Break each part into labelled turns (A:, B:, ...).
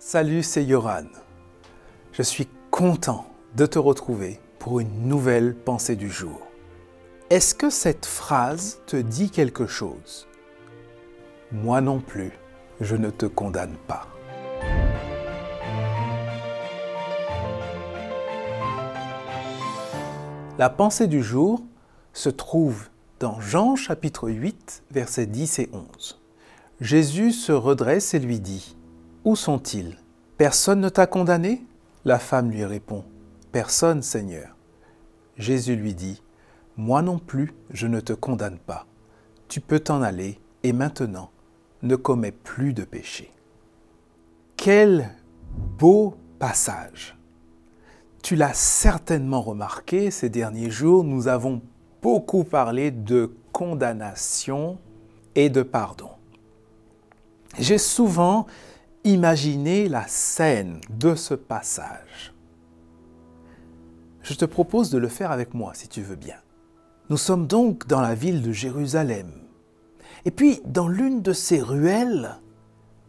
A: Salut, c'est Yoran. Je suis content de te retrouver pour une nouvelle pensée du jour. Est-ce que cette phrase te dit quelque chose? Moi non plus, je ne te condamne pas. La pensée du jour se trouve dans Jean chapitre 8, versets 10 et 11. Jésus se redresse et lui dit, Où sont-ils? Personne ne t'a condamné? La femme lui répond, Personne, Seigneur. Jésus lui dit, Moi non plus, je ne te condamne pas. Tu peux t'en aller et maintenant, ne commets plus de péché. Quel beau passage tu l'as certainement remarqué, ces derniers jours, nous avons beaucoup parlé de condamnation et de pardon. J'ai souvent imaginé la scène de ce passage. Je te propose de le faire avec moi si tu veux bien. Nous sommes donc dans la ville de Jérusalem. Et puis, dans l'une de ces ruelles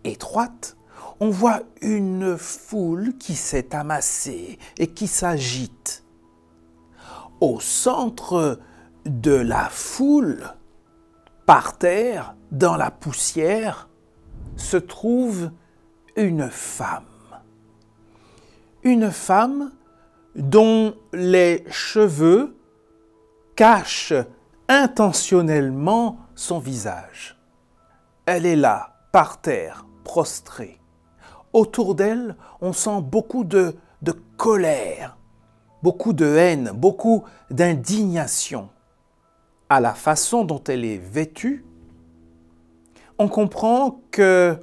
A: étroites, on voit une foule qui s'est amassée et qui s'agite. Au centre de la foule, par terre, dans la poussière, se trouve une femme. Une femme dont les cheveux cachent intentionnellement son visage. Elle est là, par terre, prostrée. Autour d'elle, on sent beaucoup de, colère, beaucoup de haine, beaucoup d'indignation. À la façon dont elle est vêtue, on comprend que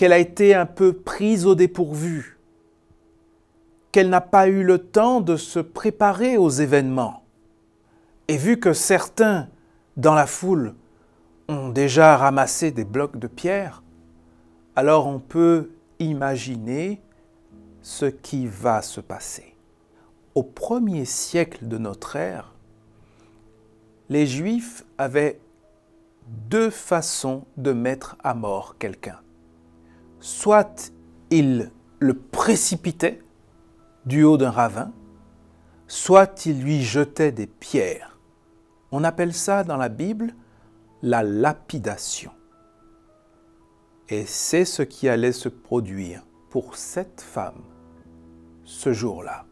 A: qu'elle a été un peu prise au dépourvu, qu'elle n'a pas eu le temps de se préparer aux événements. Et vu que certains dans la foule ont déjà ramassé des blocs de pierre, alors on peut imaginer ce qui va se passer. Au premier siècle de notre ère, les Juifs avaient deux façons de mettre à mort quelqu'un. Soit ils le précipitaient du haut d'un ravin, soit ils lui jetaient des pierres. On appelle ça dans la Bible la lapidation. Et c'est ce qui allait se produire pour cette femme ce jour-là,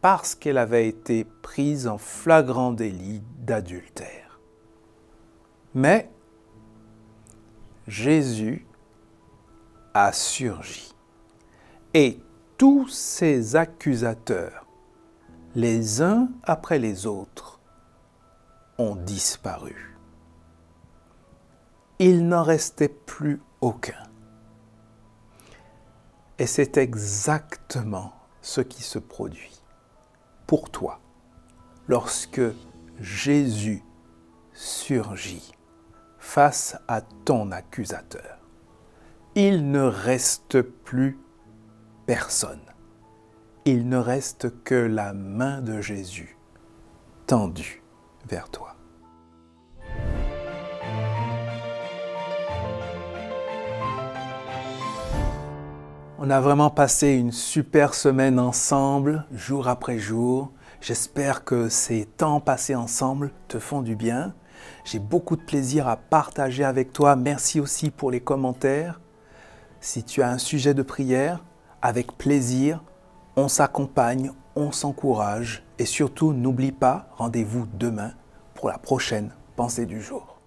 A: parce qu'elle avait été prise en flagrant délit d'adultère. Mais Jésus a surgi et tous ces accusateurs, les uns après les autres, ont disparu. Il n'en restait plus aucun. Et c'est exactement ce qui se produit pour toi lorsque Jésus surgit face à ton accusateur. Il ne reste plus personne. Il ne reste que la main de Jésus tendue vers toi. On a vraiment passé une super semaine ensemble, jour après jour. J'espère que ces temps passés ensemble te font du bien. J'ai beaucoup de plaisir à partager avec toi. Merci aussi pour les commentaires. Si tu as un sujet de prière, avec plaisir, on s'accompagne, on s'encourage et surtout n'oublie pas, rendez-vous demain pour la prochaine pensée du jour.